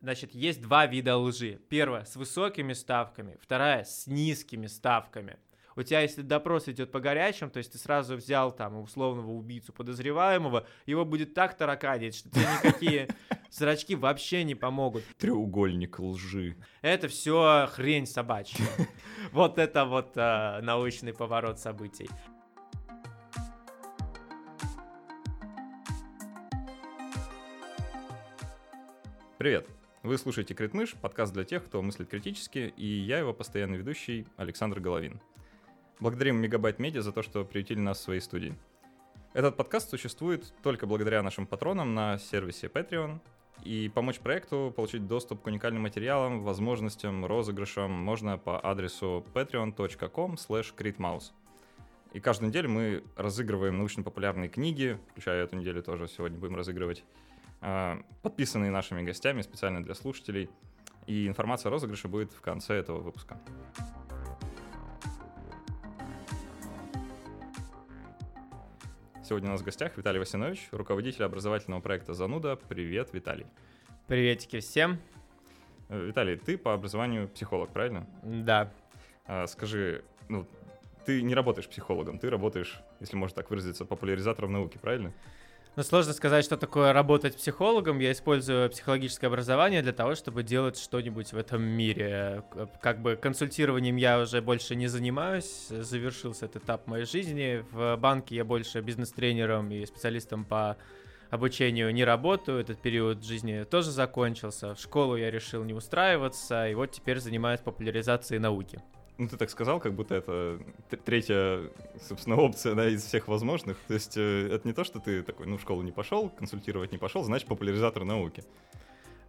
Значит, есть два вида лжи. Первая с высокими ставками, вторая с низкими ставками. У тебя, если допрос идет по горячим, то есть ты сразу взял там условного убийцу подозреваемого, его будет так тараканить, что тебе никакие зрачки вообще не помогут. Треугольник лжи. Это все хрень собачья. Вот это вот э, научный поворот событий. Привет! Вы слушаете Критмыш, подкаст для тех, кто мыслит критически, и я его постоянный ведущий Александр Головин. Благодарим Мегабайт Медиа за то, что приютили нас в своей студии. Этот подкаст существует только благодаря нашим патронам на сервисе Patreon, и помочь проекту получить доступ к уникальным материалам, возможностям, розыгрышам можно по адресу patreon.com slash И каждую неделю мы разыгрываем научно-популярные книги, включая эту неделю тоже сегодня будем разыгрывать, подписанные нашими гостями специально для слушателей. И информация о розыгрыше будет в конце этого выпуска. Сегодня у нас в гостях Виталий Васинович, руководитель образовательного проекта «Зануда». Привет, Виталий. Приветики всем. Э, Виталий, ты по образованию психолог, правильно? Да. А, скажи, ну, ты не работаешь психологом, ты работаешь, если можно так выразиться, популяризатором науки, правильно? Ну, сложно сказать, что такое работать психологом. Я использую психологическое образование для того, чтобы делать что-нибудь в этом мире. Как бы консультированием я уже больше не занимаюсь. Завершился этот этап моей жизни. В банке я больше бизнес-тренером и специалистом по обучению не работаю. Этот период жизни тоже закончился. В школу я решил не устраиваться. И вот теперь занимаюсь популяризацией науки. Ну, ты так сказал, как будто это третья, собственно, опция, да, из всех возможных. То есть э, это не то, что ты такой, ну, в школу не пошел, консультировать не пошел, значит, популяризатор науки.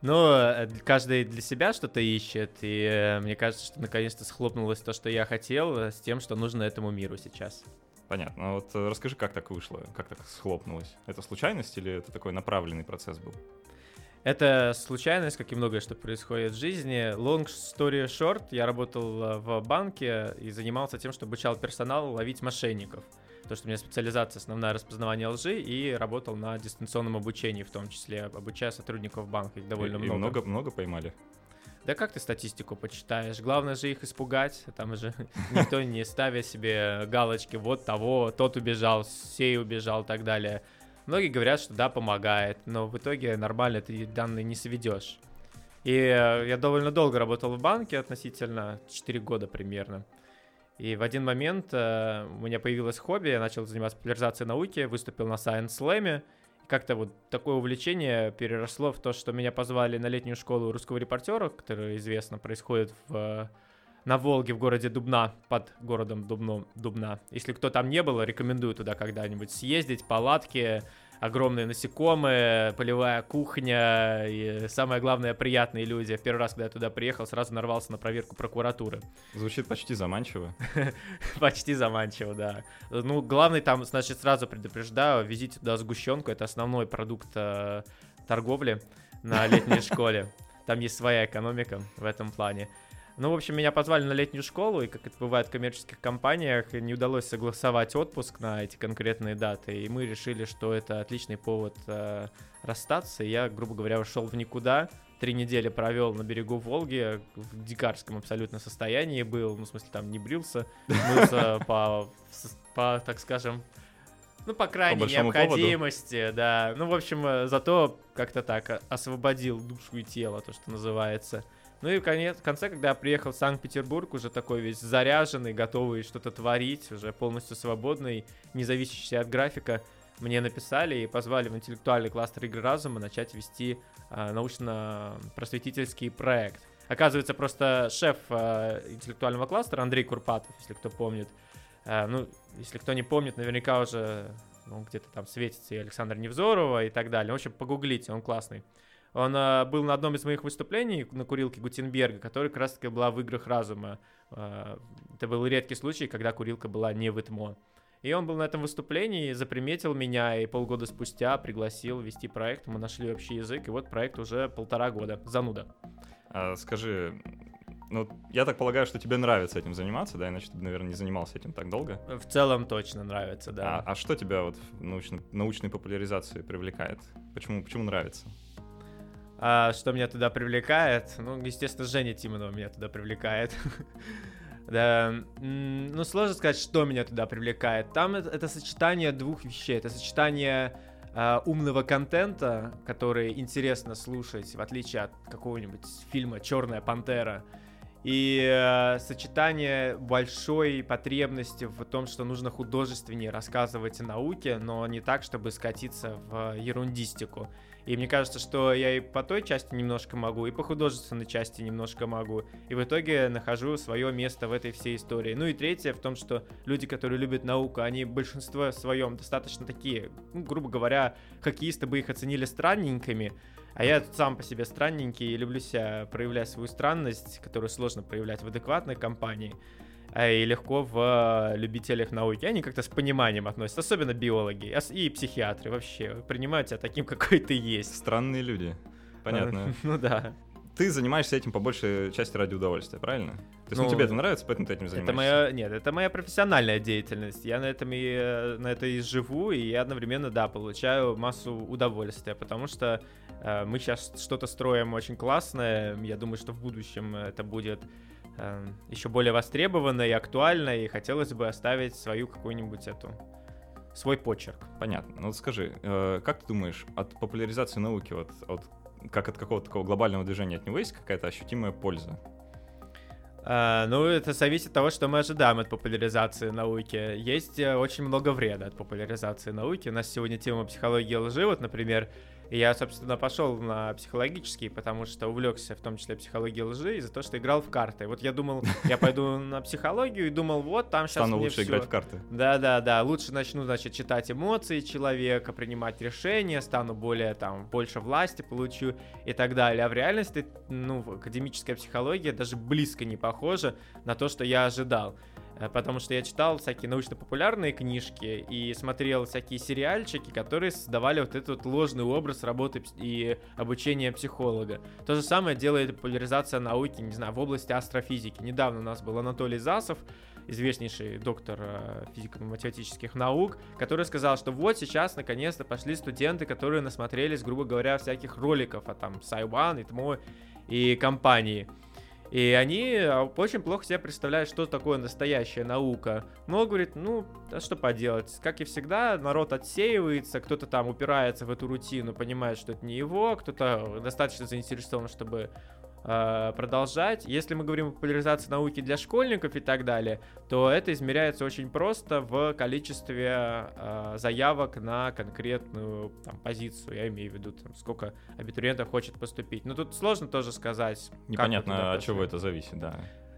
Ну, каждый для себя что-то ищет, и э, мне кажется, что наконец-то схлопнулось то, что я хотел, с тем, что нужно этому миру сейчас. Понятно. А вот расскажи, как так вышло, как так схлопнулось? Это случайность или это такой направленный процесс был? Это случайность, как и многое, что происходит в жизни. Long story short, я работал э, в банке и занимался тем, что обучал персонал ловить мошенников. То, что у меня специализация основная распознавание лжи и работал на дистанционном обучении, в том числе обучая сотрудников банка, их довольно и, много. И много, много поймали? Да как ты статистику почитаешь? Главное же их испугать. Там же никто не ставит себе галочки, вот того, тот убежал, сей убежал и так далее. Многие говорят, что да, помогает, но в итоге нормально ты данные не сведешь. И э, я довольно долго работал в банке, относительно 4 года примерно. И в один момент э, у меня появилось хобби, я начал заниматься популяризацией науки, выступил на Science Slam. Как-то вот такое увлечение переросло в то, что меня позвали на летнюю школу русского репортера, которая известно происходит в на Волге в городе Дубна, под городом Дубно, Дубна. Если кто там не был, рекомендую туда когда-нибудь съездить, палатки, огромные насекомые, полевая кухня и самое главное приятные люди. В первый раз, когда я туда приехал, сразу нарвался на проверку прокуратуры. Звучит почти заманчиво. Почти заманчиво, да. Ну, главный там, значит, сразу предупреждаю, везите туда сгущенку, это основной продукт э, торговли на летней школе. Там есть своя экономика в этом плане. Ну, в общем, меня позвали на летнюю школу, и, как это бывает в коммерческих компаниях, не удалось согласовать отпуск на эти конкретные даты, и мы решили, что это отличный повод э, расстаться. И я, грубо говоря, ушел в никуда, три недели провел на берегу Волги, в дикарском абсолютно состоянии был, ну, в смысле, там не брился, мылся по, по, так скажем, ну, по крайней по необходимости, поводу. да. Ну, в общем, э, зато как-то так освободил душу и тело, то, что называется. Ну и в, конце, когда я приехал в Санкт-Петербург, уже такой весь заряженный, готовый что-то творить, уже полностью свободный, не зависящий от графика, мне написали и позвали в интеллектуальный кластер игры разума начать вести э, научно-просветительский проект. Оказывается, просто шеф э, интеллектуального кластера Андрей Курпатов, если кто помнит, э, ну, если кто не помнит, наверняка уже ну, где-то там светится и Александр Невзорова и так далее. В общем, погуглите, он классный. Он э, был на одном из моих выступлений на курилке Гутенберга, которая как раз таки была в играх разума. Э, это был редкий случай, когда курилка была не в ИТМО. И он был на этом выступлении, заприметил меня и полгода спустя пригласил вести проект. Мы нашли общий язык, и вот проект уже полтора года. Зануда. А, скажи, ну, я так полагаю, что тебе нравится этим заниматься, да, иначе ты, наверное, не занимался этим так долго. В целом точно нравится, да. А, а что тебя вот в научной, научной популяризации привлекает? Почему, почему нравится? А, что меня туда привлекает? Ну, естественно, Женя Тимонова меня туда привлекает. Да, ну сложно сказать, что меня туда привлекает. Там это, это сочетание двух вещей. Это сочетание э, умного контента, который интересно слушать, в отличие от какого-нибудь фильма Черная пантера. И э, сочетание большой потребности в том, что нужно художественнее рассказывать о науке, но не так, чтобы скатиться в ерундистику. И мне кажется, что я и по той части немножко могу, и по художественной части немножко могу. И в итоге нахожу свое место в этой всей истории. Ну и третье в том, что люди, которые любят науку, они большинство своем достаточно такие, ну, грубо говоря, хоккеисты бы их оценили странненькими. А я сам по себе странненький и люблю себя проявлять свою странность, которую сложно проявлять в адекватной компании. А, и легко в любителях науки. Они как-то с пониманием относятся, особенно биологи и психиатры вообще принимают тебя таким, какой ты есть. Странные люди. Понятно. Ну да. Ты занимаешься этим по большей части ради удовольствия, правильно? То есть ну, ну, тебе это нравится, поэтому ты этим занимаешься? Это моя, нет, это моя профессиональная деятельность. Я на этом и на это и живу, и я одновременно, да, получаю массу удовольствия, потому что э, мы сейчас что-то строим очень классное. Я думаю, что в будущем это будет э, еще более востребовано и актуально, и хотелось бы оставить свою какую-нибудь эту свой почерк. Понятно. Ну вот скажи, э, как ты думаешь, от популяризации науки, вот, от, как от какого-то такого глобального движения от него есть какая-то ощутимая польза? Uh, ну, это зависит от того, что мы ожидаем от популяризации науки. Есть uh, очень много вреда от популяризации науки. У нас сегодня тема психологии лжи. Вот, например, и я, собственно, пошел на психологический, потому что увлекся в том числе психологией лжи из-за того, что играл в карты. Вот я думал, я пойду на психологию и думал, вот там сейчас Стану лучше играть в карты. Да-да-да, лучше начну, значит, читать эмоции человека, принимать решения, стану более, там, больше власти получу и так далее. А в реальности, ну, академическая психология даже близко не похожа на то, что я ожидал. Э, потому что я читал всякие научно-популярные книжки и смотрел всякие сериальчики, которые создавали вот этот вот ложный образ работы и обучения психолога. То же самое делает популяризация науки, не знаю, в области астрофизики. Недавно у нас был Анатолий Засов, известнейший доктор э, физико-математических наук, который сказал, что вот сейчас наконец-то пошли студенты, которые насмотрелись, грубо говоря, всяких роликов о там Сайван и ТМО и компании. И они а, очень плохо себе представляют, что такое настоящая наука. Но, говорит, ну, а что поделать. Как и всегда, народ отсеивается, кто-то там упирается в эту рутину, понимает, что это не его, кто-то достаточно заинтересован, чтобы продолжать. Если мы говорим о популяризации науки для школьников и так далее, то это измеряется очень просто в количестве э, заявок на конкретную там, позицию. Я имею в виду, там, сколько абитуриентов хочет поступить. Но тут сложно тоже сказать. Непонятно, от чего это зависит, да.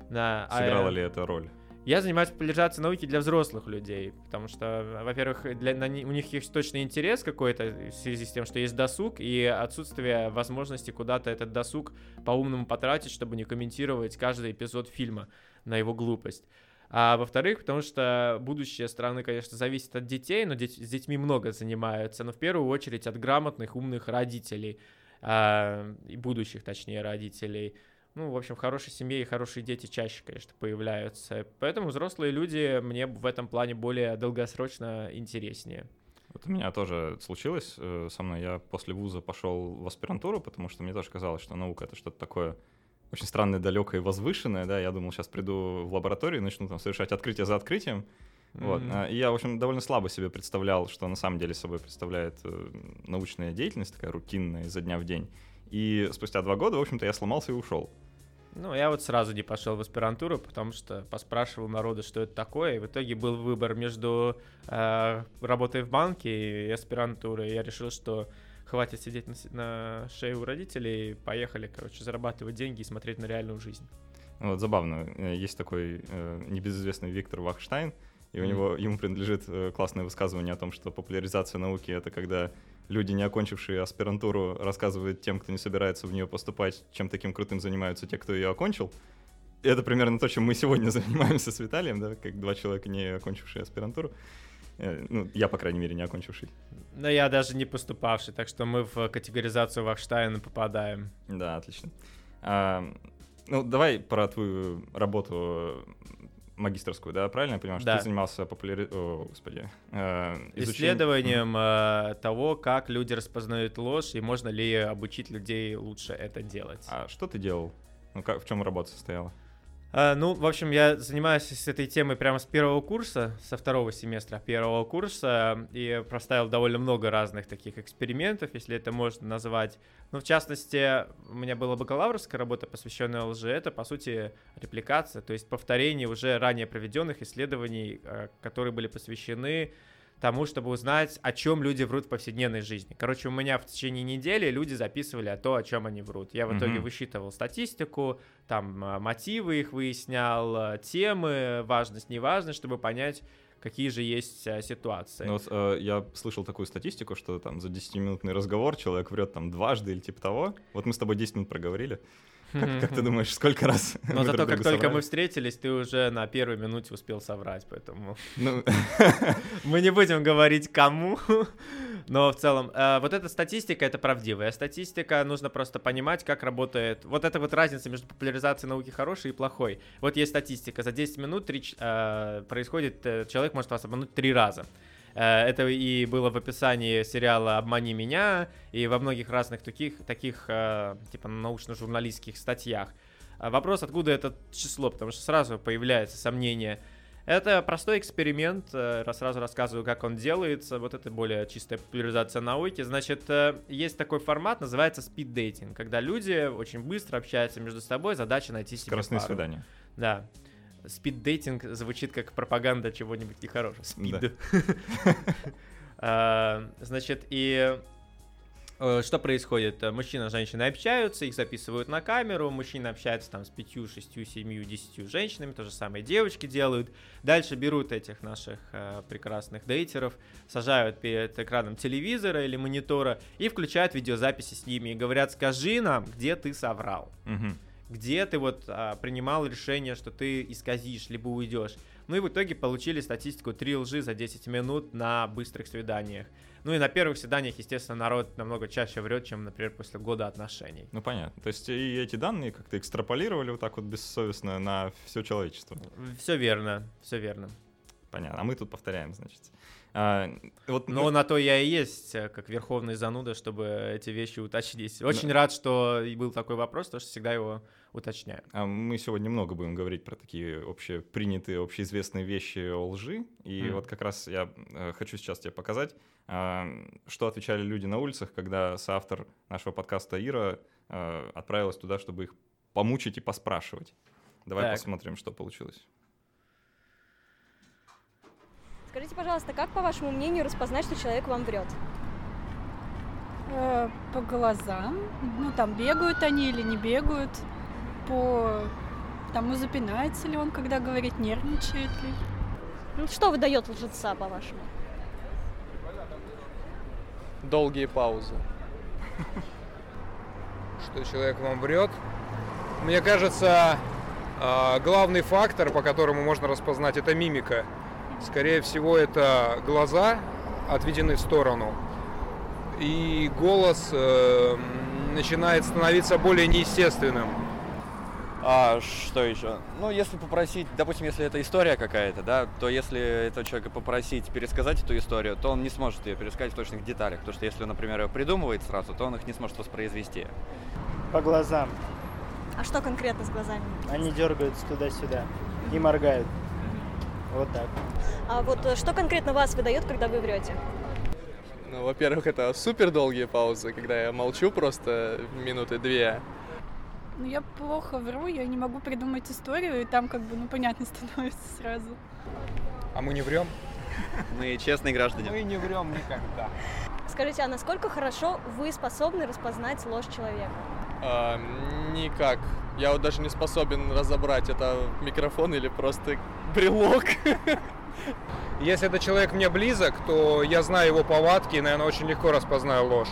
Да, Сыграла а, ли это роль? Я занимаюсь популяризацией науки для взрослых людей, потому что, во-первых, для, на, у них есть точно интерес какой-то в связи с тем, что есть досуг, и отсутствие возможности куда-то этот досуг по-умному потратить, чтобы не комментировать каждый эпизод фильма на его глупость. А во-вторых, потому что будущее страны, конечно, зависит от детей, но деть, с детьми много занимаются, но в первую очередь от грамотных, умных родителей, и будущих, точнее, родителей – ну, в общем, в хорошей семье и хорошие дети чаще, конечно, появляются. Поэтому взрослые люди мне в этом плане более долгосрочно интереснее. Вот у меня тоже случилось э, со мной. Я после вуза пошел в аспирантуру, потому что мне тоже казалось, что наука — это что-то такое очень странное, далекое и возвышенное, да, я думал, сейчас приду в лабораторию и начну там совершать открытие за открытием, mm-hmm. вот, а, и я, в общем, довольно слабо себе представлял, что на самом деле собой представляет э, научная деятельность, такая рутинная, изо дня в день, и спустя два года, в общем-то, я сломался и ушел. Ну, я вот сразу не пошел в аспирантуру, потому что поспрашивал народа, что это такое, и в итоге был выбор между э, работой в банке и аспирантурой. Я решил, что хватит сидеть на, на шее у родителей, поехали, короче, зарабатывать деньги и смотреть на реальную жизнь. Вот забавно, э, есть такой э, небезызвестный Виктор Вахштайн, и у mm. него ему принадлежит э, классное высказывание о том, что популяризация науки это когда люди, не окончившие аспирантуру, рассказывают тем, кто не собирается в нее поступать, чем таким крутым занимаются те, кто ее окончил. Это примерно то, чем мы сегодня занимаемся с Виталием, да, как два человека, не окончившие аспирантуру. Э, ну, я, по крайней мере, не окончивший. Но я даже не поступавший, так что мы в категоризацию Вахштайна попадаем. Да, отлично. А, ну, давай про твою работу магистрскую, да, правильно я понимаю, что Да. ты занимался популяри... О, господи. э, изучением- Исследованием э, того, как люди распознают ложь и можно ли обучить людей лучше это делать. А что ты делал? Ну, как, в чем работа состояла? А, ну, в общем, я занимаюсь с этой темой прямо с первого курса, со второго семестра первого курса, и проставил довольно много разных таких экспериментов, если это можно назвать. Ну, в частности, у меня была бакалаврская работа, посвященная лжи. Это, по сути, репликация, то есть повторение уже ранее проведенных исследований, э, которые были посвящены тому, чтобы узнать, о чем люди врут в повседневной жизни. Короче, у меня в течение недели люди записывали о то, о чем они врут. Я в итоге Мгм. высчитывал статистику, там а, мотивы их выяснял, а, темы, важность, неважность, чтобы понять, какие же есть а, ситуации. Ну, вот, э, я слышал такую статистику, что там за 10-минутный разговор человек врет там дважды или типа того. Вот мы с тобой 10 минут проговорили. Как, как ты думаешь, сколько раз? Но зато друг как только соврали? мы встретились, ты уже на первой минуте успел соврать, поэтому Ну, мы не будем говорить кому, но в целом э, вот эта статистика это правдивая статистика, нужно просто понимать, как работает. Вот эта вот разница между популяризацией науки хорошей и плохой. Вот есть статистика, за 10 минут три ч- э, происходит, э, человек может вас обмануть три раза. Э, Это и было в описании сериала «Обмани меня» и во многих разных таких, таких э, типа научно-журналистских статьях. А Вопрос, откуда это число, потому что сразу появляется сомнение. Это простой эксперимент, э, раз сразу рассказываю, как он делается. Вот это более чистая популяризация науки. Значит, есть такой формат, называется speed-dating, когда люди очень быстро общаются между собой, задача найти себе скоростные пару. свидания. Да. Спид-дейтинг звучит как пропаганда чего-нибудь нехорошего. Спид. А, Значит, и э, что происходит? Мужчина и женщина общаются, их записывают на камеру, мужчина общается там с пятью, шестью, семью, десятью женщинами, то же самое девочки делают. Дальше берут этих наших э, прекрасных дейтеров, сажают перед экраном телевизора или монитора и включают видеозаписи с ними и говорят, скажи нам, где ты соврал Мгм. Где ты вот а, принимал решение, что ты исказишь, либо уйдешь. Ну и в итоге получили статистику 3 лжи за 10 минут на быстрых свиданиях. Ну и на первых свиданиях, естественно, народ намного чаще врет, чем, например, после года отношений. Ну, понятно. То есть и эти данные как-то экстраполировали вот так вот бессовестно на все человечество. Все верно, все верно. Понятно. А мы тут повторяем, значит. А, вот Но мы- на то я и есть, э, как верховный зануда, чтобы эти вещи уточнить. Очень рад, что был такой вопрос, потому что всегда его уточняю. А Мы сегодня много будем говорить про такие общепринятые, общеизвестные вещи о лжи. И Мгм. вот как раз я э, хочу сейчас тебе показать, а, что отвечали люди на улицах, когда соавтор нашего подкаста Ира э, отправилась туда, чтобы их помучить и поспрашивать. Давай Так. посмотрим, что получилось. Скажите, пожалуйста, как, по вашему мнению, распознать, что человек вам врет? Э, По глазам. Ну, там, бегают они или не бегают. По тому, запинается ли он, когда говорит, нервничает ли. Ну, что выдает лжеца, по-вашему? долгие паузы. что человек вам врет. Мне кажется, а, главный фактор, по которому можно распознать, это мимика. Скорее всего, это глаза отведены в сторону, и голос э, начинает становиться более неестественным. А что еще? Ну, если попросить, допустим, если это история какая-то, да, то если этого человека попросить пересказать эту историю, то он не сможет ее пересказать в точных деталях. Потому что если он, например, ее придумывает сразу, то он их не сможет воспроизвести. По глазам. А что конкретно с глазами? Они дергаются туда-сюда и моргают. Вот так. А вот э, что конкретно вас выдает, когда вы врете? Ну, во-первых, это супер долгие паузы, когда я молчу просто минуты две. Ну, я плохо вру, я не могу придумать историю, и там как бы, ну, понятно становится сразу. А мы не врем? Мы честные граждане. Мы не врем никогда. Скажите, а насколько хорошо вы способны распознать ложь человека? А, никак. Я вот даже не способен разобрать, это микрофон или просто брелок. Если этот человек мне близок, то я знаю его повадки и, наверное, очень легко распознаю ложь.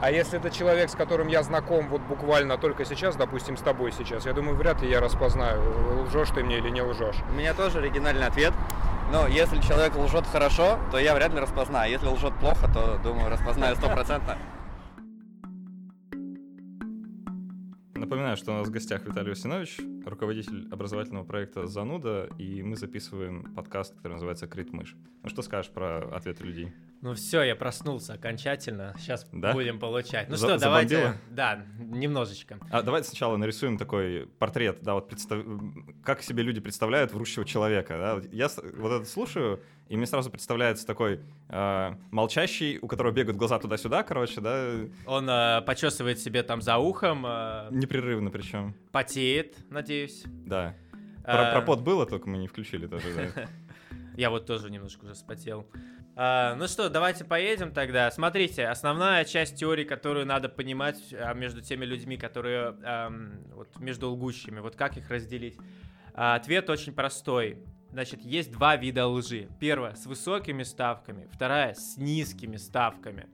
А если это человек, с которым я знаком вот буквально только сейчас, допустим, с тобой сейчас, я думаю, вряд ли я распознаю, лжешь ты мне или не лжешь. У меня тоже оригинальный ответ. Но если человек лжет хорошо, то я вряд ли распознаю. Если лжет плохо, то, думаю, распознаю стопроцентно. Напоминаю что у нас в гостях Виталий Усинович, руководитель образовательного проекта «Зануда», и мы записываем подкаст, который называется «Крит мышь». Ну что скажешь про ответы людей? Ну все, я проснулся окончательно. Сейчас Да? будем получать. Ну За- что, давайте. забомбило? Да, немножечко. А давайте сначала нарисуем такой портрет, да, вот представ... как себе люди представляют врущего человека, да. Я вот это слушаю, и мне сразу представляется такой э, молчащий, у которого бегают глаза туда-сюда, короче, да, Он э, почесывает себе там за ухом, э, непрерывно причем, потеет, надеюсь. Да. Про, Э, про пот было, только мы не включили тоже, да. Я вот тоже немножко уже вспотел. А, ну что, давайте поедем тогда. Смотрите, основная часть теории, которую надо понимать а, между теми людьми, которые вот между лгущими, вот как их разделить. А, ответ очень простой. Значит, есть два вида лжи. Первая с высокими ставками, вторая с низкими ставками.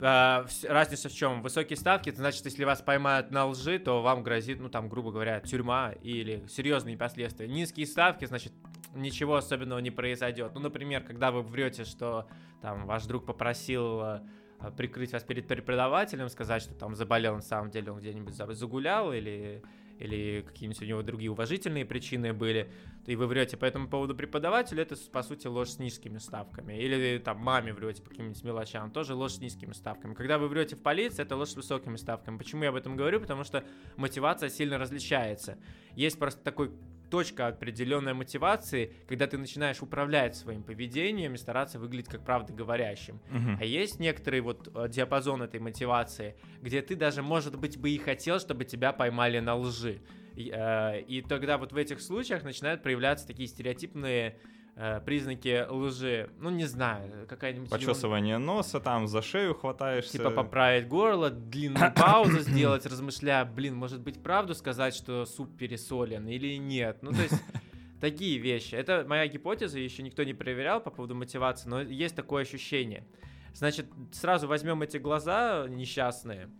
А, разница в чем? Высокие ставки, это значит, если вас поймают на лжи, то вам грозит, ну там, грубо говоря, тюрьма или серьезные последствия. Низкие ставки, значит, ничего особенного не произойдет. Ну, например, когда вы врете, что там ваш друг попросил э, э, прикрыть вас перед преподавателем, сказать, что там заболел, на самом деле он где-нибудь за- загулял или или какие-нибудь у него другие уважительные причины были, и вы врете по этому поводу преподавателю, это, по сути, ложь с низкими ставками. Или там маме врете по каким-нибудь мелочам, тоже ложь с низкими ставками. Когда вы врете в полиции, это ложь с высокими ставками. Почему я об этом говорю? Потому что мотивация сильно различается. Есть просто такой точка определенной мотивации, когда ты начинаешь управлять своим поведением и стараться выглядеть как правда говорящим. Мгм. А есть некоторый вот э, диапазон этой мотивации, где ты даже, может быть, бы и хотел, чтобы тебя поймали на лжи. И, э, и тогда вот в этих случаях начинают проявляться такие стереотипные э, признаки лжи. Ну, не знаю, какая-нибудь... Почесывание носа, там за шею хватаешься. Типа поправить горло, длинную паузу сделать, размышляя, блин, может быть, правду сказать, что суп пересолен или нет. Ну, то есть, такие вещи. Это моя гипотеза, еще никто не проверял по поводу мотивации, но есть такое ощущение. Значит, сразу возьмем эти глаза несчастные.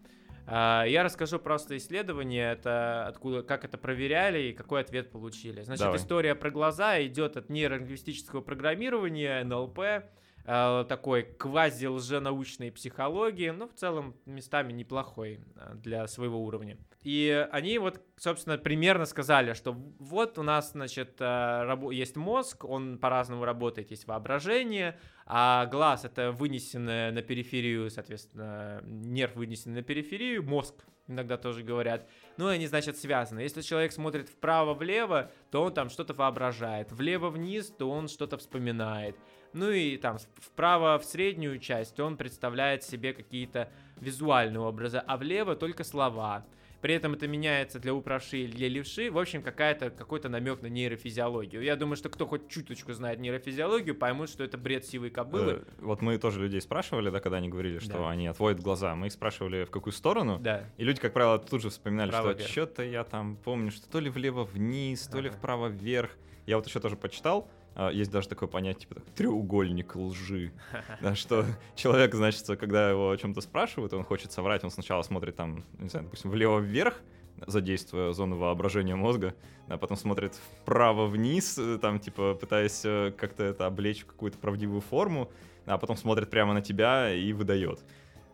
А, Я расскажу просто исследование, это откуда, как это проверяли и какой ответ получили. Значит, Давай. история про глаза идет от нейролингвистического программирования, НЛП, э, такой квази-лженаучной психологии, ну, в целом, местами неплохой э, для своего уровня. И они вот, собственно, примерно сказали, что вот у нас, значит, э, есть мозг, он по-разному работает, есть воображение, а глаз — это вынесенное на периферию, соответственно, нерв вынесенный на периферию, мозг иногда тоже говорят. Ну, и они, значит, связаны. Если человек смотрит вправо-влево, то он там что-то воображает. Влево-вниз, то он что-то вспоминает. Ну и там вправо в среднюю часть он представляет себе какие-то визуальные образы, а влево только слова. При этом это меняется для управши или для левши. В общем, какая-то, какой-то намек на нейрофизиологию. Я думаю, что кто хоть чуточку знает нейрофизиологию, поймут, что это бред сивой кобылы. Э, Вот мы тоже людей спрашивали, да, когда они говорили, что Да. они отводят глаза. Мы их спрашивали, в какую сторону. Да. И люди, как правило, тут же вспоминали, Вправо-вверх. что что-то я там помню, что то ли влево-вниз, то ли Ага. вправо-вверх. Я вот еще тоже почитал, есть даже такое понятие, типа треугольник лжи. Да, что человек, значит, когда его о чем-то спрашивают, он хочет соврать, он сначала смотрит там, не знаю, допустим, влево-вверх, задействуя зону воображения мозга, а потом смотрит вправо-вниз, э, там, типа, пытаясь э, как-то это облечь в какую-то правдивую форму, а потом смотрит прямо на тебя и выдает.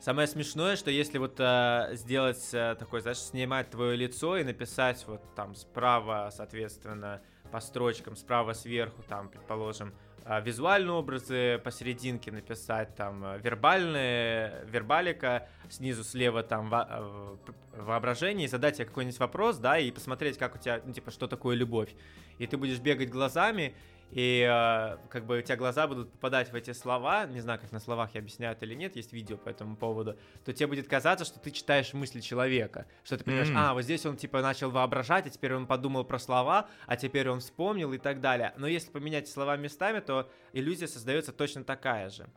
Самое смешное, что если вот э, сделать э, такой, знаешь, снимать твое лицо и написать вот там справа, соответственно, по строчкам, справа сверху, там, предположим, э, визуальные образы, посерединке написать там э, вербальные, вербалика, снизу слева там во- п- воображение, и задать тебе какой-нибудь вопрос, да, и посмотреть, как у тебя, ну, типа, что такое любовь. И ты будешь бегать глазами, и э, как бы у тебя глаза будут попадать в эти слова, не знаю, как на словах я объясняют или нет, есть видео по этому поводу, то тебе будет казаться, что ты читаешь мысли человека, что ты понимаешь, М. а, вот здесь он типа начал воображать, а теперь он подумал про слова, а теперь он вспомнил и так далее. Но если поменять слова местами, то иллюзия создается точно такая же.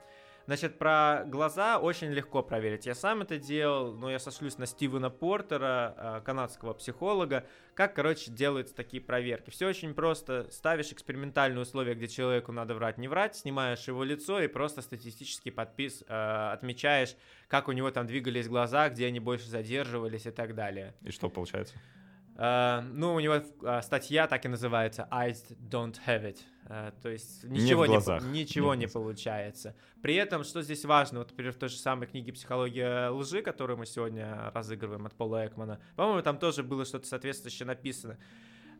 Значит, про глаза очень легко проверить. Я сам это делал, но я сошлюсь на Стивена Портера, э, канадского психолога. Как, короче, делаются такие проверки. Все очень просто. Ставишь экспериментальные условия, где человеку надо врать, не врать, снимаешь его лицо и просто статистически подпис, э, отмечаешь, как у него там двигались глаза, где они больше задерживались и так далее. И что получается? Э, ну, у него э, статья так и называется «Eyes don't have it». Э, то есть Не ничего, не, глазах. ничего Не не получается. При этом, что здесь важно, вот, например, в той же самой книге «Психология лжи», которую мы сегодня разыгрываем от Пола Экмана, по-моему, там тоже было что-то соответствующее написано.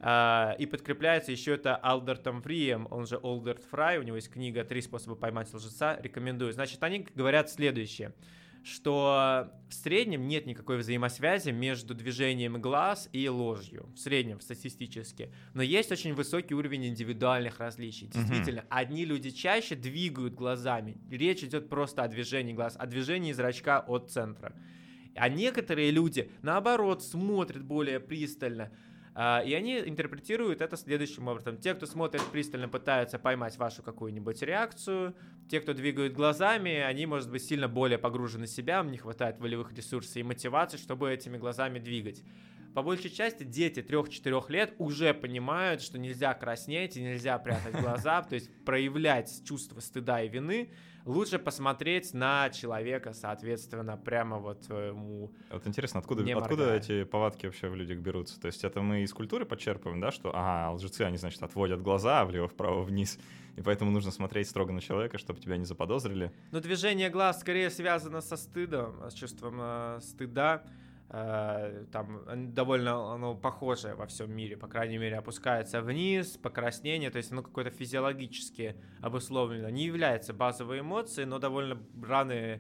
А, и подкрепляется еще это Алдертом Фрием, он же Олдерт Фрай, у него есть книга «Три способа поймать лжеца», рекомендую. Значит, они говорят следующее, что в среднем нет никакой взаимосвязи между движением глаз и ложью, в среднем, статистически. Но есть очень высокий уровень индивидуальных различий. Действительно, одни люди чаще двигают глазами. Речь идет просто о движении глаз, о движении зрачка от центра. А некоторые люди, наоборот, смотрят более пристально. А, И они интерпретируют это следующим образом. Те, кто смотрит пристально, пытаются поймать вашу какую-нибудь реакцию. Те, кто двигают глазами, они, может быть, сильно более погружены в себя, им не хватает волевых ресурсов и мотивации, чтобы этими глазами двигать. По большей части дети 3-4 лет уже понимают, что нельзя краснеть и нельзя прятать глаза, то есть проявлять чувство стыда и вины. Лучше посмотреть на человека, соответственно, прямо вот ему Вот интересно, откуда, откуда эти повадки вообще в людях берутся? То есть это мы из культуры подчерпываем, да, что, ага, лжецы, они, значит, отводят глаза влево, вправо, вниз, и поэтому нужно смотреть строго на человека, чтобы тебя не заподозрили. Но движение глаз скорее связано со стыдом, с чувством э, стыда. Э, там довольно оно похожее во всем мире, по крайней мере, опускается вниз, покраснение, то есть оно какое-то физиологически обусловлено. Не является базовой эмоцией, но довольно рано э,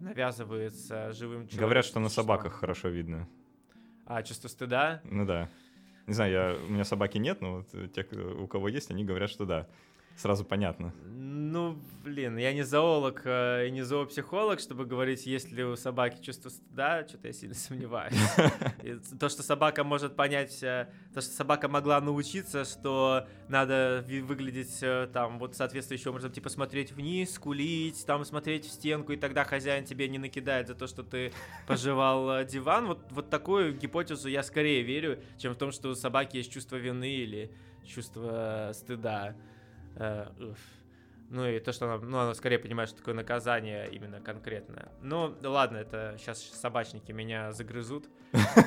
навязывается живым человеком. Говорят, что на собаках хорошо видно. А, чувство стыда? Ну да. Не знаю, я, у меня собаки нет, но вот те, у кого есть, они говорят, что да. Сразу понятно. Ну, блин, я не зоолог э, и не зоопсихолог, чтобы говорить, есть ли у собаки чувство стыда, что-то я сильно сомневаюсь. То, что собака может понять, то, что собака могла научиться, что надо выглядеть э, там вот соответствующим образом, типа смотреть вниз, скулить, там смотреть в стенку, и тогда хозяин тебе не накидает за то, что ты пожевал э, диван. Вот, вот такую гипотезу я скорее верю, чем в том, что у собаки есть чувство вины или чувство стыда. Э. Ну и то, что она, ну, она скорее понимает, что такое наказание именно конкретное. Ну, ладно, это сейчас собачники меня загрызут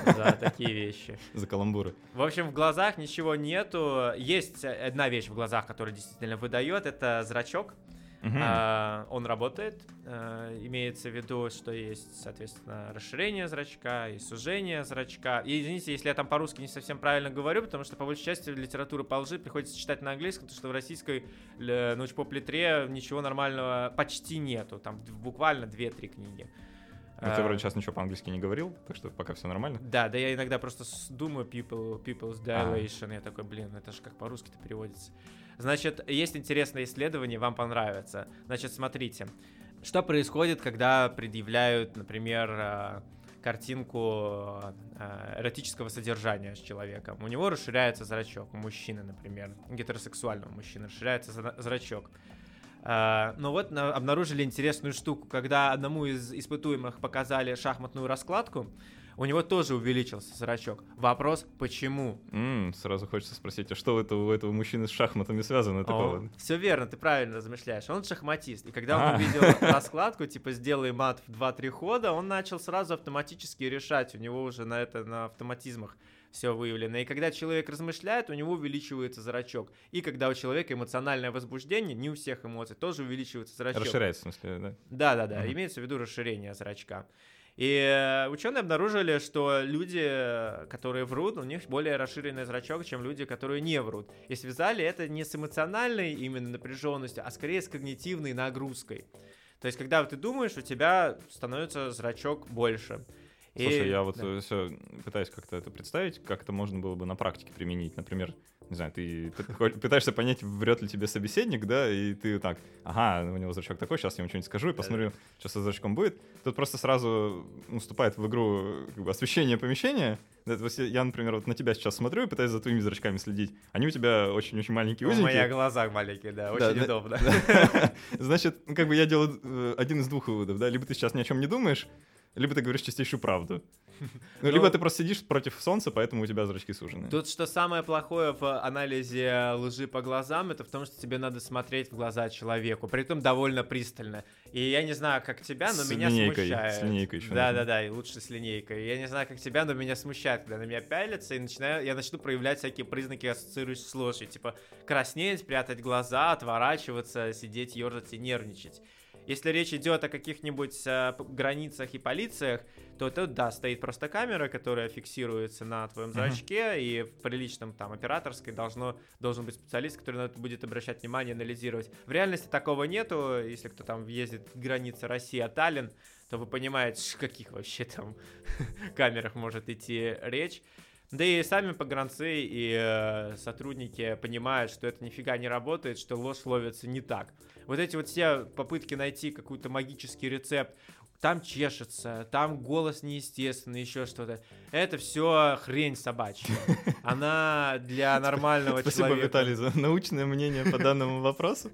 за такие вещи. За каламбуры. В общем, в глазах ничего нету. Есть одна вещь в глазах, которая действительно выдает, это зрачок. Мгм. А, он работает. А, имеется в виду, что есть, соответственно, расширение зрачка и сужение зрачка. И извините, если я там по-русски не совсем правильно говорю, потому что по большей части литературу по лжи приходится читать на английском, потому что в российской научпоп-литре ничего нормального почти нету. Там буквально 2-3 книги. Ну, ты А, вроде сейчас ничего по-английски не говорил, так что пока все нормально. да, да я иногда просто думаю people, people's А. dilation, я такой, блин, это же как по-русски-то переводится. Значит, есть интересное исследование, вам понравится. Значит, смотрите, что происходит, когда предъявляют, например, э, картинку э, эротического содержания с человеком. У него расширяется зрачок, у мужчины, например, гетеросексуального мужчины расширяется зра- зрачок. А, Но вот на- обнаружили интересную штуку, когда одному из испытуемых показали шахматную раскладку, у него тоже увеличился зрачок. Вопрос, почему? М, сразу хочется спросить, а что это у этого мужчины с шахматами связано такого? Все верно, ты правильно размышляешь. Он шахматист. И когда он А. увидел раскладку, типа сделай мат в 2-3 хода, он начал сразу автоматически решать. У него уже на это на автоматизмах все выявлено. И когда человек размышляет, у него увеличивается зрачок. И когда у человека эмоциональное возбуждение, не у всех эмоций, тоже увеличивается зрачок. Расширяется, в смысле, да? Да, да, да. Мгм. Имеется в виду расширение зрачка. И ученые обнаружили, что люди, э, которые врут, у них более расширенный зрачок, чем люди, которые не врут. И связали это не с эмоциональной именно напряженностью, а скорее с когнитивной нагрузкой. То есть, когда ты думаешь, у тебя становится зрачок больше. И- Слушай, я вот да. все пытаюсь как-то это представить, как это можно было бы на практике применить. Например, не знаю, ты пытаешься понять, врет ли тебе собеседник, да, и ты так, ага, у него зрачок такой, сейчас я ему что-нибудь скажу и посмотрю, что со зрачком будет. Тут просто сразу ну, вступает в игру как бы, освещение помещения. Я, например, вот на тебя сейчас смотрю и пытаюсь за твоими зрачками следить. Они у тебя очень-очень маленькие, У узенькие. меня глаза маленькие, да, очень да. удобно. Значит, ну, как бы я делаю э, один из двух выводов, да, либо ты сейчас ни о чем не думаешь, либо ты говоришь чистейшую правду. Ну, Ну- либо ты просто сидишь против солнца, поэтому у тебя зрачки сужены. Тут что самое плохое в анализе лжи по глазам, это в том, что тебе надо смотреть в глаза человеку, при этом довольно пристально. И я не знаю, как тебя, но С меня линейкой, смущает. с линейкой еще Да, нужно. да, да, и лучше с линейкой. Я не знаю, как тебя, но меня смущает, когда на меня пялятся, и начинаю, я начну проявлять всякие признаки, ассоциирующиеся с ложью. Типа краснеть, прятать глаза, отворачиваться, сидеть, ерзать и нервничать. Если речь идет о каких-нибудь э, границах и полициях, то тут, да, стоит просто камера, которая фиксируется на твоем зрачке, и в приличном там операторской должно, должен быть специалист, который на это будет обращать внимание, анализировать. В реальности такого нету, если кто там ездит к границе России, а то вы понимаете, ш- каких вообще там камерах может идти речь. Да и сами погранцы и э, сотрудники понимают, что это нифига не работает, что ложь ловится не так. Вот эти вот все попытки найти какой-то магический рецепт, там чешется, там голос неестественный, еще что-то. Это все хрень собачья. Она для нормального Спасибо, человека. Виталий, за научное мнение по данному вопросу.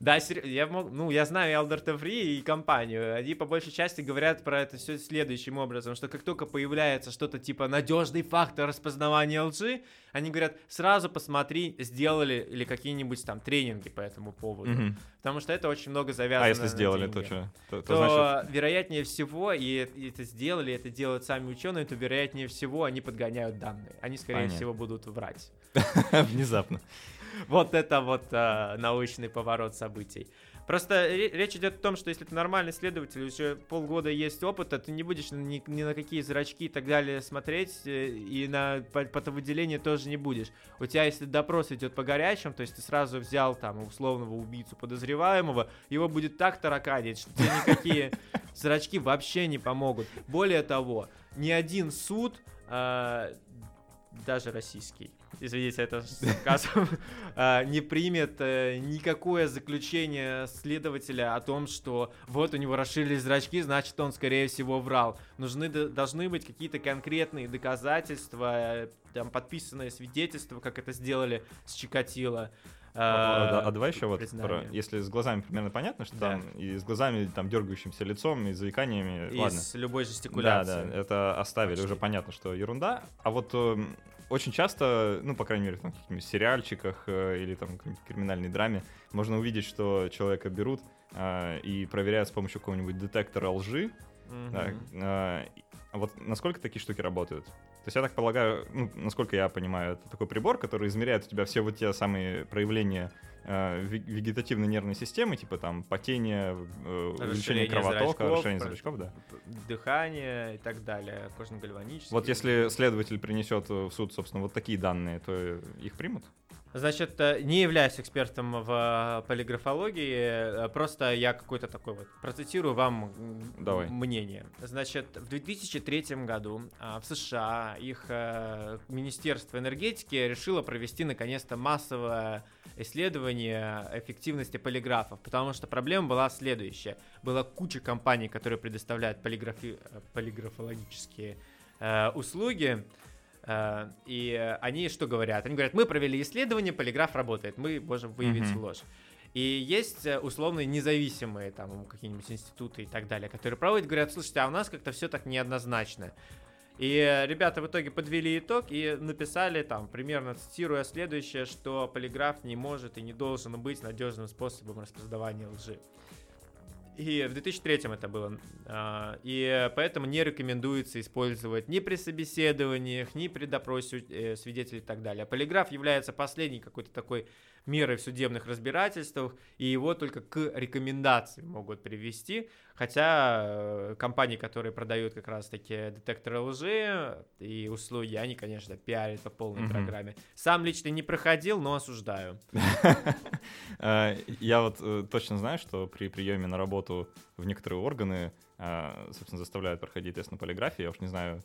Да, я мог, ну, я знаю и Alberta Free, и компанию. Они по большей части говорят про это все следующим образом, что как только появляется что-то типа надежный фактор распознавания лжи, они говорят, сразу посмотри, сделали ли какие-нибудь там тренинги по этому поводу. Мгм. Потому что это очень много завязано А если сделали, деньги. то что? То, то То, значит, вероятнее всего, и, и это сделали, это делают сами ученые, то вероятнее всего они подгоняют данные. Они, скорее Понятно. всего, будут врать. внезапно. Вот это вот а, научный поворот событий. Просто ре- речь идет о том, что если ты нормальный следователь, уже полгода есть опыта, ты не будешь ни, ни на какие зрачки и так далее смотреть, э, и на по- потовыделение тоже не будешь. У тебя, если допрос идет по горячим, то есть ты сразу взял там условного убийцу подозреваемого, его будет так тараканить, что тебе никакие зрачки вообще не помогут. Более того, ни один суд, а, даже российский, извините, это с сарказмом, а, не примет э, никакое заключение следователя о том, что вот у него расширились зрачки, значит он скорее всего врал. Нужны должны быть какие-то конкретные доказательства, э, там подписанное свидетельство, как это сделали с Чикатило. А, да, А, а давай еще вот, про- если с глазами примерно понятно, что Да. там и с глазами, там, дергающимся лицом, и заиканиями, и ладно. с любой Да, жестикуляцией. да, это оставили, Почти. уже понятно, что ерунда. А вот эм, очень часто, ну, по крайней мере, там, в каких-нибудь сериальчиках э, или там криминальной драме, можно увидеть, что человека берут э, и проверяют с помощью какого-нибудь детектора лжи. Мгм. Так, э, вот насколько такие штуки работают? То есть я так полагаю, ну, насколько я понимаю, это такой прибор, который измеряет у тебя все вот те самые проявления э, ве- вегетативной нервной системы, типа там потение, э, увеличение кровотока, зрачков, расширение зрачков, да. Дыхание и так далее, кожно-гальванические. Вот если следователь принесет в суд, собственно, вот такие данные, то их примут? Значит, э, не являюсь экспертом в э, полиграфологии, э, просто я какой-то такой вот процитирую вам Давай. мнение. Значит, в 2003 году а, в США их Министерство энергетики решило провести наконец-то массовое исследование эффективности полиграфов, потому что проблема была следующая. Была куча компаний, которые предоставляют полиграфи- полиграфологические услуги, И э, они что говорят? Они говорят, мы провели исследование, полиграф работает, мы можем выявить Мгм. ложь. И есть э, условные независимые там какие-нибудь институты и так далее, которые проводят, говорят, слушайте, а у нас как-то все так неоднозначно. И ребята в итоге подвели итог и написали там, примерно цитируя следующее, что полиграф не может и не должен быть надежным способом распознавания лжи. И в 2003 это было. А, И поэтому не рекомендуется использовать ни при собеседованиях, ни при допросе э, свидетелей и так далее. Полиграф является последней какой-то такой мерой в судебных разбирательствах, и его только к рекомендации могут привести. Хотя э, компании, которые продают как раз-таки детекторы лжи и услуги, они, конечно, пиарят по полной Мгм. программе. Сам лично не проходил, но осуждаю. Э, Я вот э, точно знаю, что при приеме на работу в некоторые органы, э, собственно, заставляют проходить тест на полиграфии. Я уж не знаю,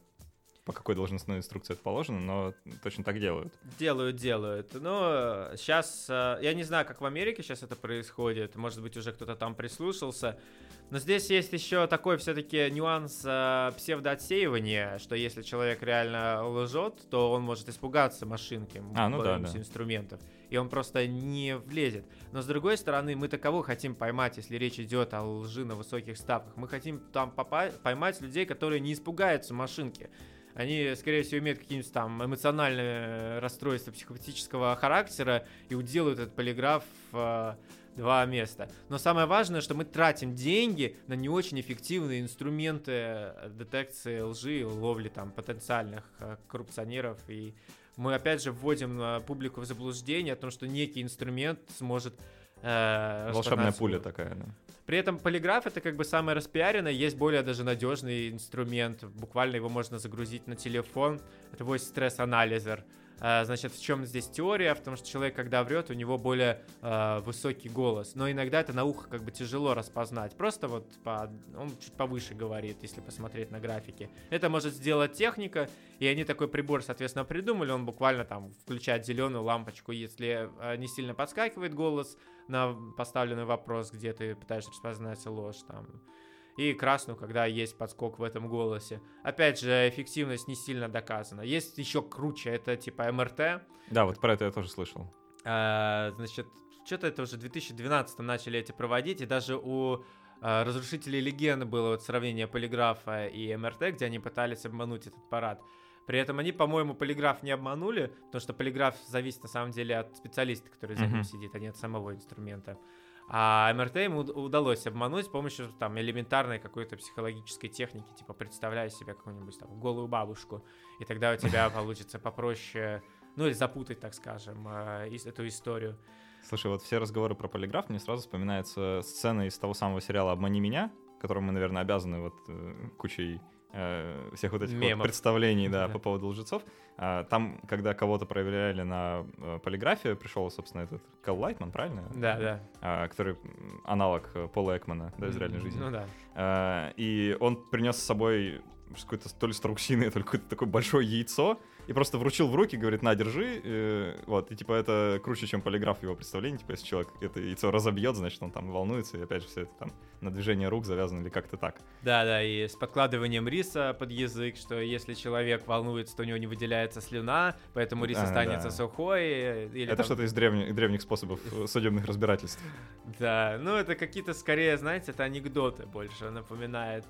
по какой должностной инструкции это положено, но точно так делают. Делают, делают. Но сейчас, я не знаю, как в Америке сейчас это происходит, может быть, уже кто-то там прислушался, но здесь есть еще такой все-таки нюанс э, псевдоотсеивания, что если человек реально лжет, то он может испугаться машинки, а, ну да, да. инструментов, и он просто не влезет. Но с другой стороны, мы таково хотим поймать, если речь идет о лжи на высоких ставках. Мы хотим там поймать людей, которые не испугаются машинки. Они, скорее всего, имеют какие-нибудь там эмоциональные расстройства психопатического характера и уделают этот полиграф э, два места. Но самое важное, что мы тратим деньги на не очень эффективные инструменты э, детекции лжи ловли там потенциальных э, коррупционеров. И мы опять же вводим э, публику в заблуждение о том, что некий инструмент сможет э, Волшебная пуля такая, да. При этом полиграф это как бы самое распиаренное, есть более даже надежный инструмент, буквально его можно загрузить на телефон, это voice стресс-анализер. А, значит, в чем здесь теория? В том, что человек, когда врет, у него более э, высокий голос. Но иногда это на ухо как бы тяжело распознать. Просто вот по, он чуть повыше говорит, если посмотреть на графики. Это может сделать техника, и они такой прибор, соответственно, придумали. Он буквально там включает зеленую лампочку, если э, не сильно подскакивает голос на поставленный вопрос, где ты пытаешься распознать ложь там и красную, когда есть подскок в этом голосе. Опять же, эффективность не сильно доказана. Есть еще круче, это типа МРТ. Да, вот про это я тоже слышал. А, значит, что-то это уже в 2012 начали эти проводить, и даже у а, разрушителей легенды было вот сравнение полиграфа и МРТ, где они пытались обмануть этот парад. При этом они, по-моему, полиграф не обманули, потому что полиграф зависит на самом деле от специалиста, который за ним mm-hmm. сидит, а не от самого инструмента. А МРТ ему удалось обмануть с помощью там элементарной какой-то психологической техники, типа представляй себе какую-нибудь там голую бабушку, и тогда у тебя получится попроще, ну или запутать, так скажем, э, эту историю. Слушай, вот все разговоры про полиграф, мне сразу вспоминается сцена из того самого сериала «Обмани меня», которому мы, наверное, обязаны вот э, кучей всех вот этих вот представлений да, да. по поводу лжецов. А, там, когда кого-то проверяли на э, полиграфию, пришел, собственно, этот Кэл Лайтман, правильно? Да, да. А, который аналог Пола Экмана, да, из реальной жизни. Ну да. А, и он принес с собой какое-то то ли страуксиное, то ли какое-то такое большое яйцо, и просто вручил в руки, говорит, на, держи, э, вот, и типа это круче, чем полиграф его представление, типа если человек это яйцо разобьет, значит он там волнуется, и опять же все это там на движение рук завязано или как-то так. Да-да, и с подкладыванием риса под язык, что если человек волнуется, то у него не выделяется слюна, поэтому рис а, останется да. сухой. Э, или это там... что-то из древних, древних способов судебных разбирательств. Да, ну это какие-то скорее, знаете, это анекдоты больше напоминает.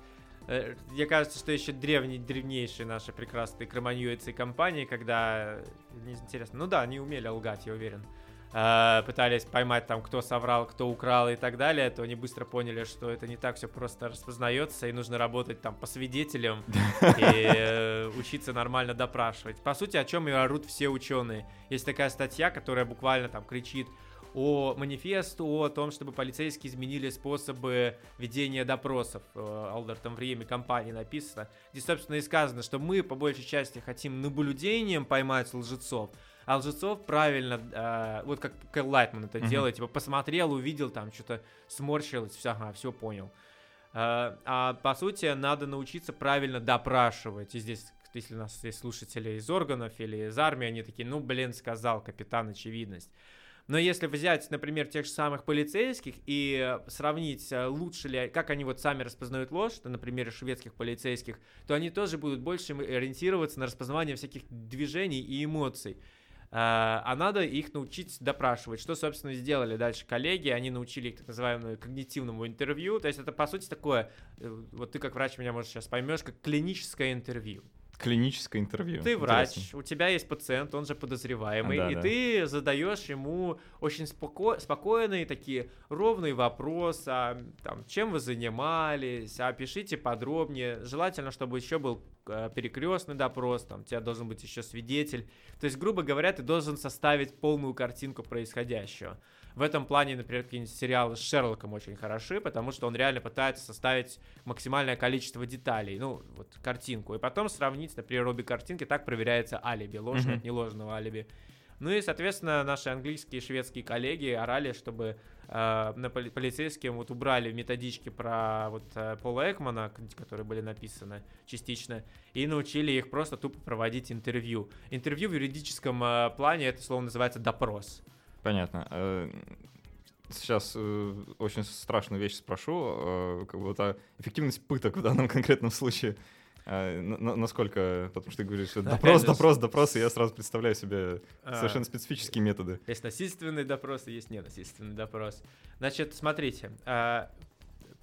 Э, мне кажется, что еще древние, древнейшие наши прекрасные кроманьюицы и компании, когда, интересно, ну да, они умели лгать, я уверен, э, пытались поймать там, кто соврал, кто украл и так далее, то они быстро поняли, что это не так все просто распознается, и нужно работать там по свидетелям и э, учиться нормально допрашивать. По сути, о чем и орут все ученые. Есть такая статья, которая буквально там кричит, о манифесту о том, чтобы полицейские изменили способы ведения допросов. Э, Алдертом в Риме компании написано. Здесь, собственно, и сказано, что мы по большей части хотим наблюдением поймать лжецов, а лжецов правильно, э, вот как Кэл Лайтман это mm-hmm. делает, типа посмотрел, увидел, там что-то сморщилось, все, ага, все понял. Э, а по сути надо научиться правильно допрашивать. И здесь, если у нас есть слушатели из органов или из армии, они такие, ну блин, сказал капитан очевидность. Но если взять, например, тех же самых полицейских и сравнить, э, лучше ли, как они вот сами распознают ложь, то, например, шведских полицейских, то они тоже будут больше ориентироваться на распознавание всяких движений и эмоций. А, а надо их научить допрашивать. Что, собственно, сделали дальше коллеги. Они научили их так называемому когнитивному интервью. То есть это, по сути, такое, э, вот ты как врач меня, может, сейчас поймешь, как клиническое интервью. Клиническое интервью. Ты врач, Интересно. у тебя есть пациент, он же подозреваемый, а, да, и да. ты задаешь ему очень споко... спокойные такие ровные вопросы, а, там, чем вы занимались, опишите подробнее. Желательно, чтобы еще был э, перекрестный допрос, там, у тебя должен быть еще свидетель. То есть, грубо говоря, ты должен составить полную картинку происходящего. В этом плане, например, какие-нибудь сериалы с Шерлоком очень хороши, потому что он реально пытается составить максимальное количество деталей, ну, вот картинку, и потом сравнить, например, обе картинки, так проверяется алиби, ложное mm-hmm. от неложного алиби. Ну и, соответственно, наши английские и шведские коллеги орали, чтобы э, на поли- полицейским вот убрали методички про вот э, Пола Экмана, которые были написаны частично, и научили их просто тупо проводить интервью. Интервью в юридическом э, плане это слово называется допрос. Понятно. Э, Сейчас э, очень страшную вещь спрошу. э, Как а эффективность пыток в данном конкретном случае на- на- насколько, потому что ты говоришь, что допрос, же, допрос, допрос, и я сразу представляю себе А, совершенно специфические методы. Есть насильственный допрос и есть ненасильственный допрос. Значит, смотрите, а,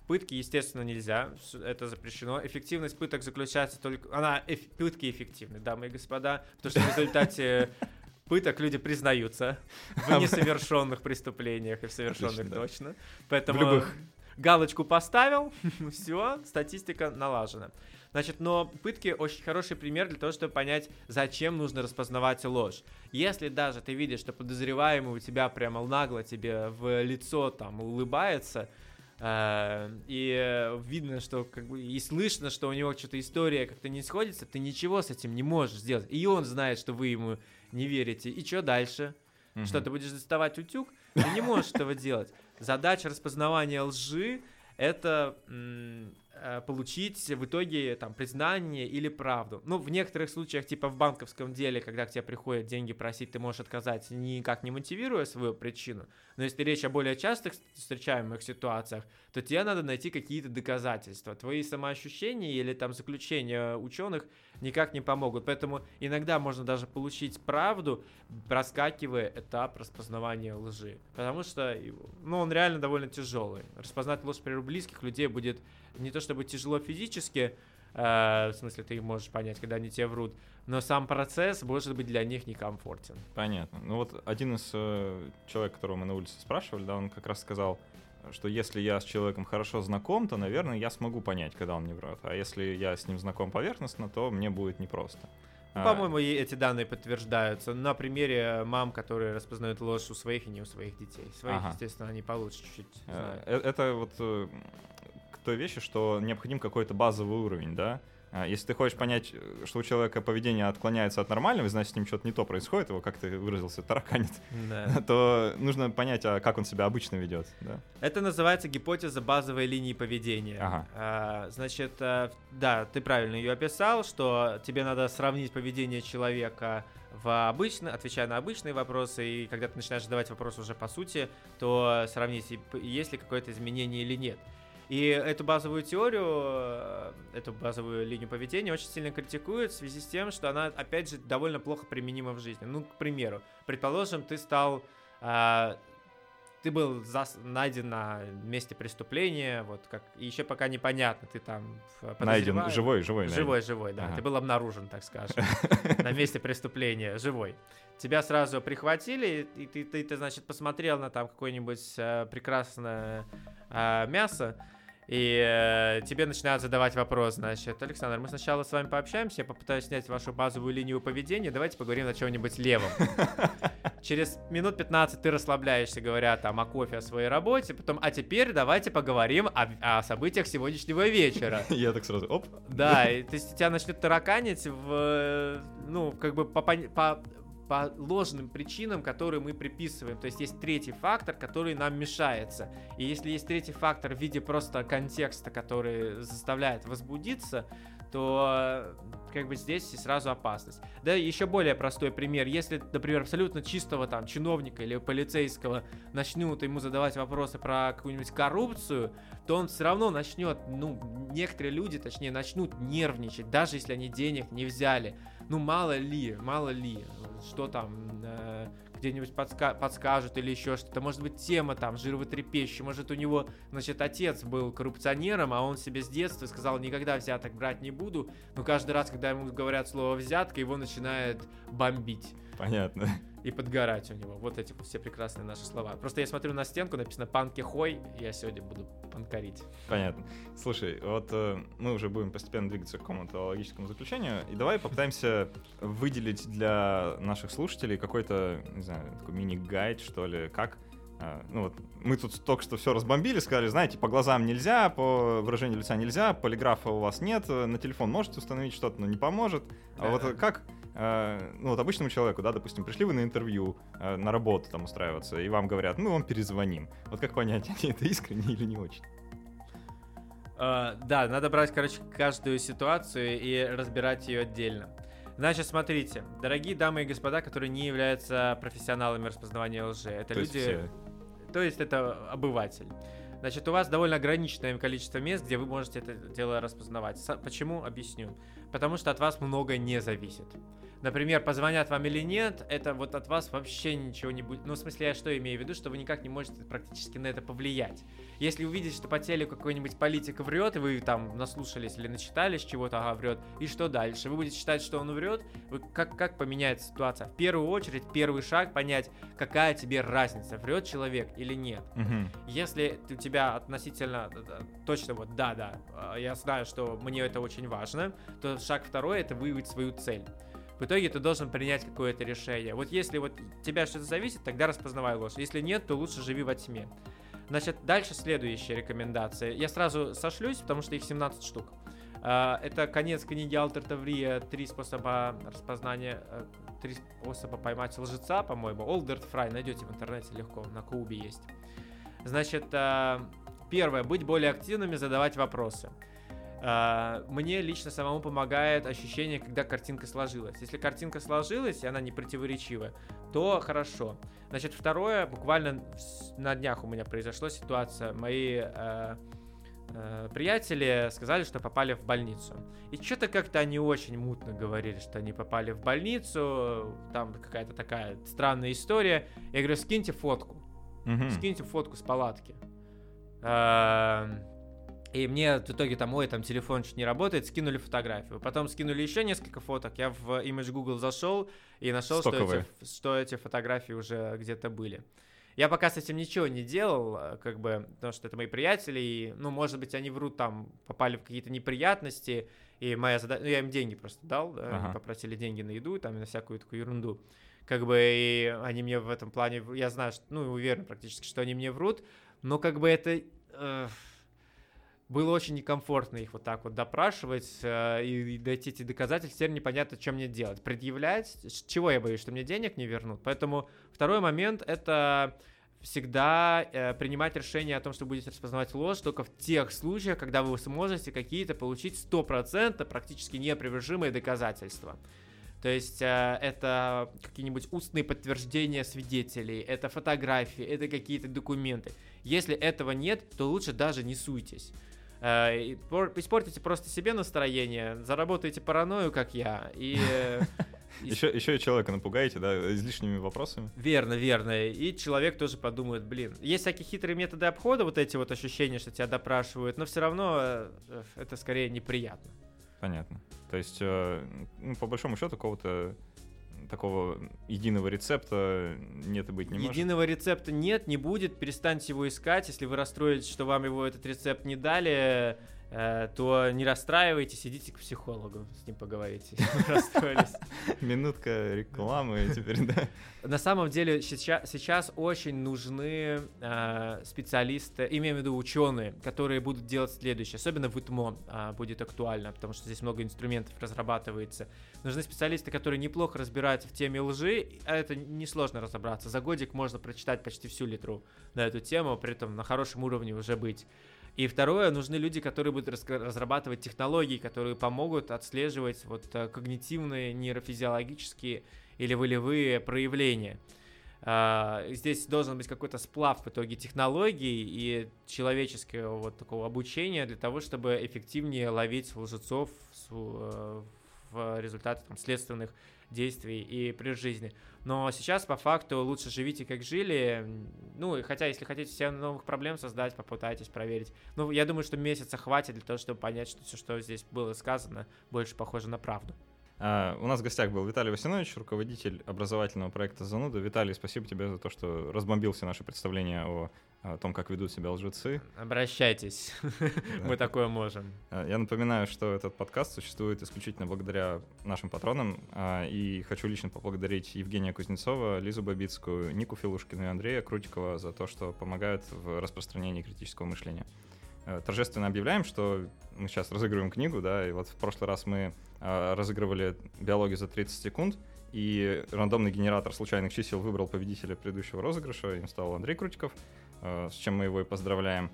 пытки, естественно, нельзя, это запрещено. Эффективность пыток заключается только... Она, эф- пытки эффективны, дамы и господа, потому что в результате пыток люди признаются в несовершенных преступлениях и в совершенных Отлично, точно. Поэтому любых. галочку поставил, все, статистика налажена. Значит, но пытки очень хороший пример для того, чтобы понять, зачем нужно распознавать ложь. Если даже ты видишь, что подозреваемый у тебя прямо нагло тебе в лицо там улыбается, э, и видно, что как бы и слышно, что у него что-то история как-то не сходится, ты ничего с этим не можешь сделать. И он знает, что вы ему не верите. И что дальше? Мгм. Что, ты будешь доставать утюг? Ты не можешь этого делать. Задача распознавания лжи — это э, получить в итоге там признание или правду. Ну, в некоторых случаях, типа в банковском деле, когда к тебе приходят деньги просить, ты можешь отказать, никак не мотивируя свою причину. Но если речь о более частых встречаемых ситуациях, то тебе надо найти какие-то доказательства. Твои самоощущения или там заключения ученых никак не помогут. Поэтому иногда можно даже получить правду, проскакивая этап распознавания лжи. Потому что, ну, он реально довольно тяжелый. Распознать ложь при близких людей будет не то чтобы тяжело физически, э, в смысле ты можешь понять, когда они тебе врут, но сам процесс может быть для них некомфортен. Понятно. Ну вот один из э, человек, которого мы на улице спрашивали, да, он как раз сказал, что если я с человеком хорошо знаком, то, наверное, я смогу понять, когда он не врет. А если я с ним знаком поверхностно, то мне будет непросто. Ну, А, По-моему, эти данные подтверждаются на примере мам, которые распознают ложь у своих и не у своих детей. Своих, Ага. естественно, они получше чуть-чуть э, знают. э, Это вот той вещи, что необходим какой-то базовый уровень, да? А Если ты хочешь понять, э, что у человека поведение отклоняется от нормального, значит, с ним что-то не то происходит, его, как ты выразился, тараканит, Да. то нужно понять, а как он себя обычно ведет, да? Это называется гипотеза базовой линии поведения. Ага. А, значит, а, да, ты правильно ее описал, что тебе надо сравнить поведение человека в обычно, отвечая на обычные вопросы, и когда ты начинаешь задавать вопрос уже по сути, то сравнить, есть ли какое-то изменение или нет. И эту базовую теорию, э, эту базовую линию поведения очень сильно критикуют в связи с тем, что она, опять же, довольно плохо применима в жизни. Ну, к примеру, предположим, ты стал а, ты был зас- найден на месте преступления, вот как и еще пока непонятно, ты там э, Найден, подозреваемый. живой, живой. найден. Живой, живой, да. Ага. Ты был обнаружен, так скажем, на месте преступления, живой. Тебя сразу прихватили, и ты, ты, ты, значит, посмотрел на там какое-нибудь э, прекрасное э, мясо, и э, тебе начинают задавать вопрос, значит, Александр, мы сначала с вами пообщаемся, я попытаюсь снять вашу базовую линию поведения, давайте поговорим на чем-нибудь левом. Через минут 15 ты расслабляешься, говоря там о кофе, о своей работе, потом, а теперь давайте поговорим о, о событиях сегодняшнего вечера. Я так сразу, оп. Да, и, то есть тебя начнет тараканить в, э, ну, как бы по, по, по ложным причинам, которые мы приписываем. То есть есть третий фактор, который нам мешается. И если есть третий фактор в виде просто контекста, который заставляет возбудиться, то э, как бы здесь и сразу опасность. Да, еще более простой пример. Если, например, абсолютно чистого там чиновника или полицейского начнут ему задавать вопросы про какую-нибудь коррупцию, то он все равно начнет, ну, некоторые люди, точнее, начнут нервничать, даже если они денег не взяли. Ну, мало ли, мало ли, что там э, где-нибудь подска- подскажут или еще что-то. Может быть, тема там жировотрепещущая. Может, у него, значит, отец был коррупционером, а он себе с детства сказал, никогда взяток брать не буду. Но каждый раз, когда ему говорят слово взятка, его начинает бомбить Понятно. И подгорать у него. Вот эти все прекрасные наши слова. Просто я смотрю на стенку, написано «Панки хой», я сегодня буду панкарить. Понятно. Слушай, вот э, мы уже будем постепенно двигаться к какому-то логическому заключению, и давай попытаемся выделить для наших слушателей какой-то, не знаю, такой мини-гайд, что ли, как а, ну вот, мы тут только что все разбомбили, сказали, знаете, по глазам нельзя, по выражению лица нельзя, полиграфа у вас нет, э, на телефон можете установить что-то, но не поможет. А вот э, как э, ну вот обычному человеку, да, допустим, пришли вы на интервью, э, на работу там устраиваться, и вам говорят, мы вам перезвоним. Вот как понять, они это искренне или не очень? А, да, надо брать, короче, каждую ситуацию и разбирать ее отдельно. Значит, смотрите, дорогие дамы и господа, которые не являются профессионалами распознавания лжи, это То есть люди, все. то есть это обыватель. Значит, у вас довольно ограниченное количество мест, где вы можете это дело распознавать. Почему? Объясню. Потому что от вас многое не зависит. Например, позвонят вам или нет, это вот от вас вообще ничего не будет. Ну, в смысле, я что имею в виду, что вы никак не можете практически на это повлиять. Если увидите, что по телеку какой-нибудь политик врет, и вы там наслушались или начитались чего-то, ага, врет, и что дальше? Вы будете считать, что он врет? Вы, как, как поменяется ситуация? В первую очередь, первый шаг понять, какая тебе разница, врет человек или нет. Мгм. Если у тебя относительно э, э, точно вот да, да, э, я знаю, что мне это очень важно, то шаг второй это выявить свою цель. В итоге ты должен принять какое-то решение. Вот если вот от тебя что-то зависит, тогда распознавай ложь. Если нет, то лучше живи во тьме. Значит, дальше следующая рекомендация. Я сразу сошлюсь, потому что их 17 штук. А, Это конец книги Алтер Таврия «Три способа распознания», э, «Три способа поймать лжеца», по-моему. Олдерт Фрай найдете в интернете легко, на Кубе есть. Значит, а, первое, быть более активными, задавать вопросы. А, Мне лично самому помогает ощущение, когда картинка сложилась. Если картинка сложилась, и она не противоречивая, то хорошо. Значит, второе, буквально на днях у меня произошла ситуация. Мои э, э, приятели сказали, что попали в больницу. И что-то как-то они очень мутно говорили, что они попали в больницу, там какая-то такая странная история. Я говорю, скиньте фотку. Мгм. Скиньте фотку с палатки. Эм, И мне в итоге там, ой, там телефон чуть не работает, скинули фотографию. Потом скинули еще несколько фоток. Я в Image Google зашел и нашел, что эти, что эти фотографии уже где-то были. Я пока с этим ничего не делал, э, как бы, потому что это мои приятели, и, ну, может быть, они врут, там, попали в какие-то неприятности, и моя задача, ну, я им деньги просто дал, да, они Ага. попросили деньги на еду, там, и на всякую такую ерунду. Как бы, и они мне в этом плане, я знаю, что, ну, уверен практически, что они мне врут, но как бы это... э, было очень некомфортно их вот так вот допрашивать э, и, и дойти эти доказательства. Теперь непонятно, что мне делать. Предъявлять? Чего я боюсь, что мне денег не вернут? Поэтому второй момент — это всегда э, принимать решение о том, что будете распознавать ложь только в тех случаях, когда вы сможете какие-то получить 100% практически непривержимые доказательства. То есть э, это какие-нибудь устные подтверждения свидетелей, это фотографии, это какие-то документы. Если этого нет, то лучше даже не суйтесь. Э, Испортите просто себе настроение, заработаете паранойю, как я, и... э, и Еще, еще и человека напугаете, да, излишними вопросами. Верно, верно. И человек тоже подумает, блин, есть всякие хитрые методы обхода, вот эти вот ощущения, что тебя допрашивают, но все равно э, э, это скорее неприятно. Понятно. То есть, э, ну, по большому счету, какого-то такого единого рецепта нет и быть не может. Единого рецепта нет, не будет, перестаньте его искать. Если вы расстроитесь, что вам его этот рецепт не дали, то не расстраивайтесь, идите к психологу, с ним поговорите. Минутка рекламы теперь, да. На самом деле сейчас, сейчас очень нужны э, специалисты, имею в виду ученые, которые будут делать следующее. Особенно в ИТМО а, будет актуально, потому что здесь много инструментов разрабатывается. Нужны специалисты, которые неплохо разбираются в теме лжи, а это несложно разобраться. За годик можно прочитать почти всю литру на эту тему, при этом на хорошем уровне уже быть. И второе, нужны люди, которые будут разрабатывать технологии, которые помогут отслеживать вот э, когнитивные, нейрофизиологические или волевые проявления. А, Здесь должен быть какой-то сплав в итоге технологий и человеческого вот такого обучения для того, чтобы эффективнее ловить лжецов с- э, в результате там, следственных действий и при жизни. Но сейчас, по факту, лучше живите, как жили. Ну, и хотя, если хотите себе новых проблем создать, попытайтесь проверить. Ну, я думаю, что месяца хватит для того, чтобы понять, что все, что здесь было сказано, больше похоже на правду. А, у нас в гостях был Виталий Васинович, руководитель образовательного проекта «Зануда». Виталий, спасибо тебе за то, что разбомбил все наши представления о, о том, как ведут себя лжецы. Обращайтесь, мы такое можем. А, Я напоминаю, что этот подкаст существует исключительно благодаря нашим патронам, а, и хочу лично поблагодарить Евгения Кузнецова, Лизу Бабицкую, Нику Филушкину и Андрея Крутикова за то, что помогают в распространении критического мышления. э, торжественно объявляем, что мы сейчас разыгрываем книгу, да, и вот в прошлый раз мы э, разыгрывали биологию за 30 секунд, и рандомный генератор случайных чисел выбрал победителя предыдущего розыгрыша, им стал Андрей Крутиков, э, с чем мы его и поздравляем.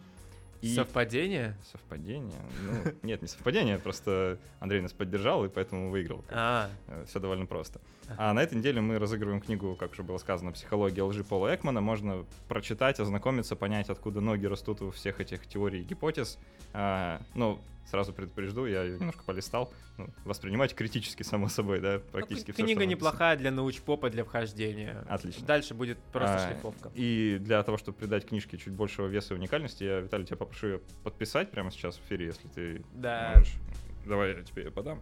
И... Совпадение? Совпадение? Ну, нет, не совпадение, просто Андрей нас поддержал, и поэтому выиграл. А, Все довольно просто. А на этой неделе мы разыгрываем книгу, как уже было сказано, «Психология лжи» Пола Экмана. Можно прочитать, ознакомиться, понять, откуда ноги растут у всех этих теорий и гипотез. А, ну, сразу предупрежду, я ее немножко полистал. Ну, воспринимать критически, само собой, да, практически всё, книга что написано. неплохая для научпопа, для вхождения. Отлично. Дальше будет просто А, шлифовка. И для того, чтобы придать книжке чуть большего веса и уникальности, я, Виталий, тебя попрошу ее подписать прямо сейчас в эфире, если ты Да. можешь. Давай я тебе ее подам.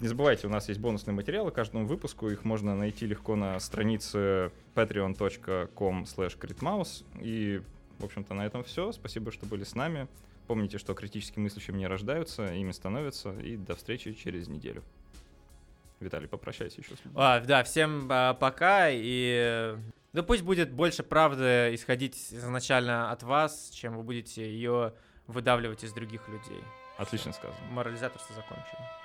Не забывайте, у нас есть бонусные материалы к каждому выпуску. Их можно найти легко на странице patreon.com slash И, в общем-то, на этом все. Спасибо, что были с нами. Помните, что критически мыслящими не рождаются, ими становятся. И до встречи через неделю. Виталий, попрощайся еще с людьми. А, да, всем а, пока и э, да пусть будет больше правды исходить изначально от вас, чем вы будете ее выдавливать из других людей. Отлично сказано. Морализаторство закончено.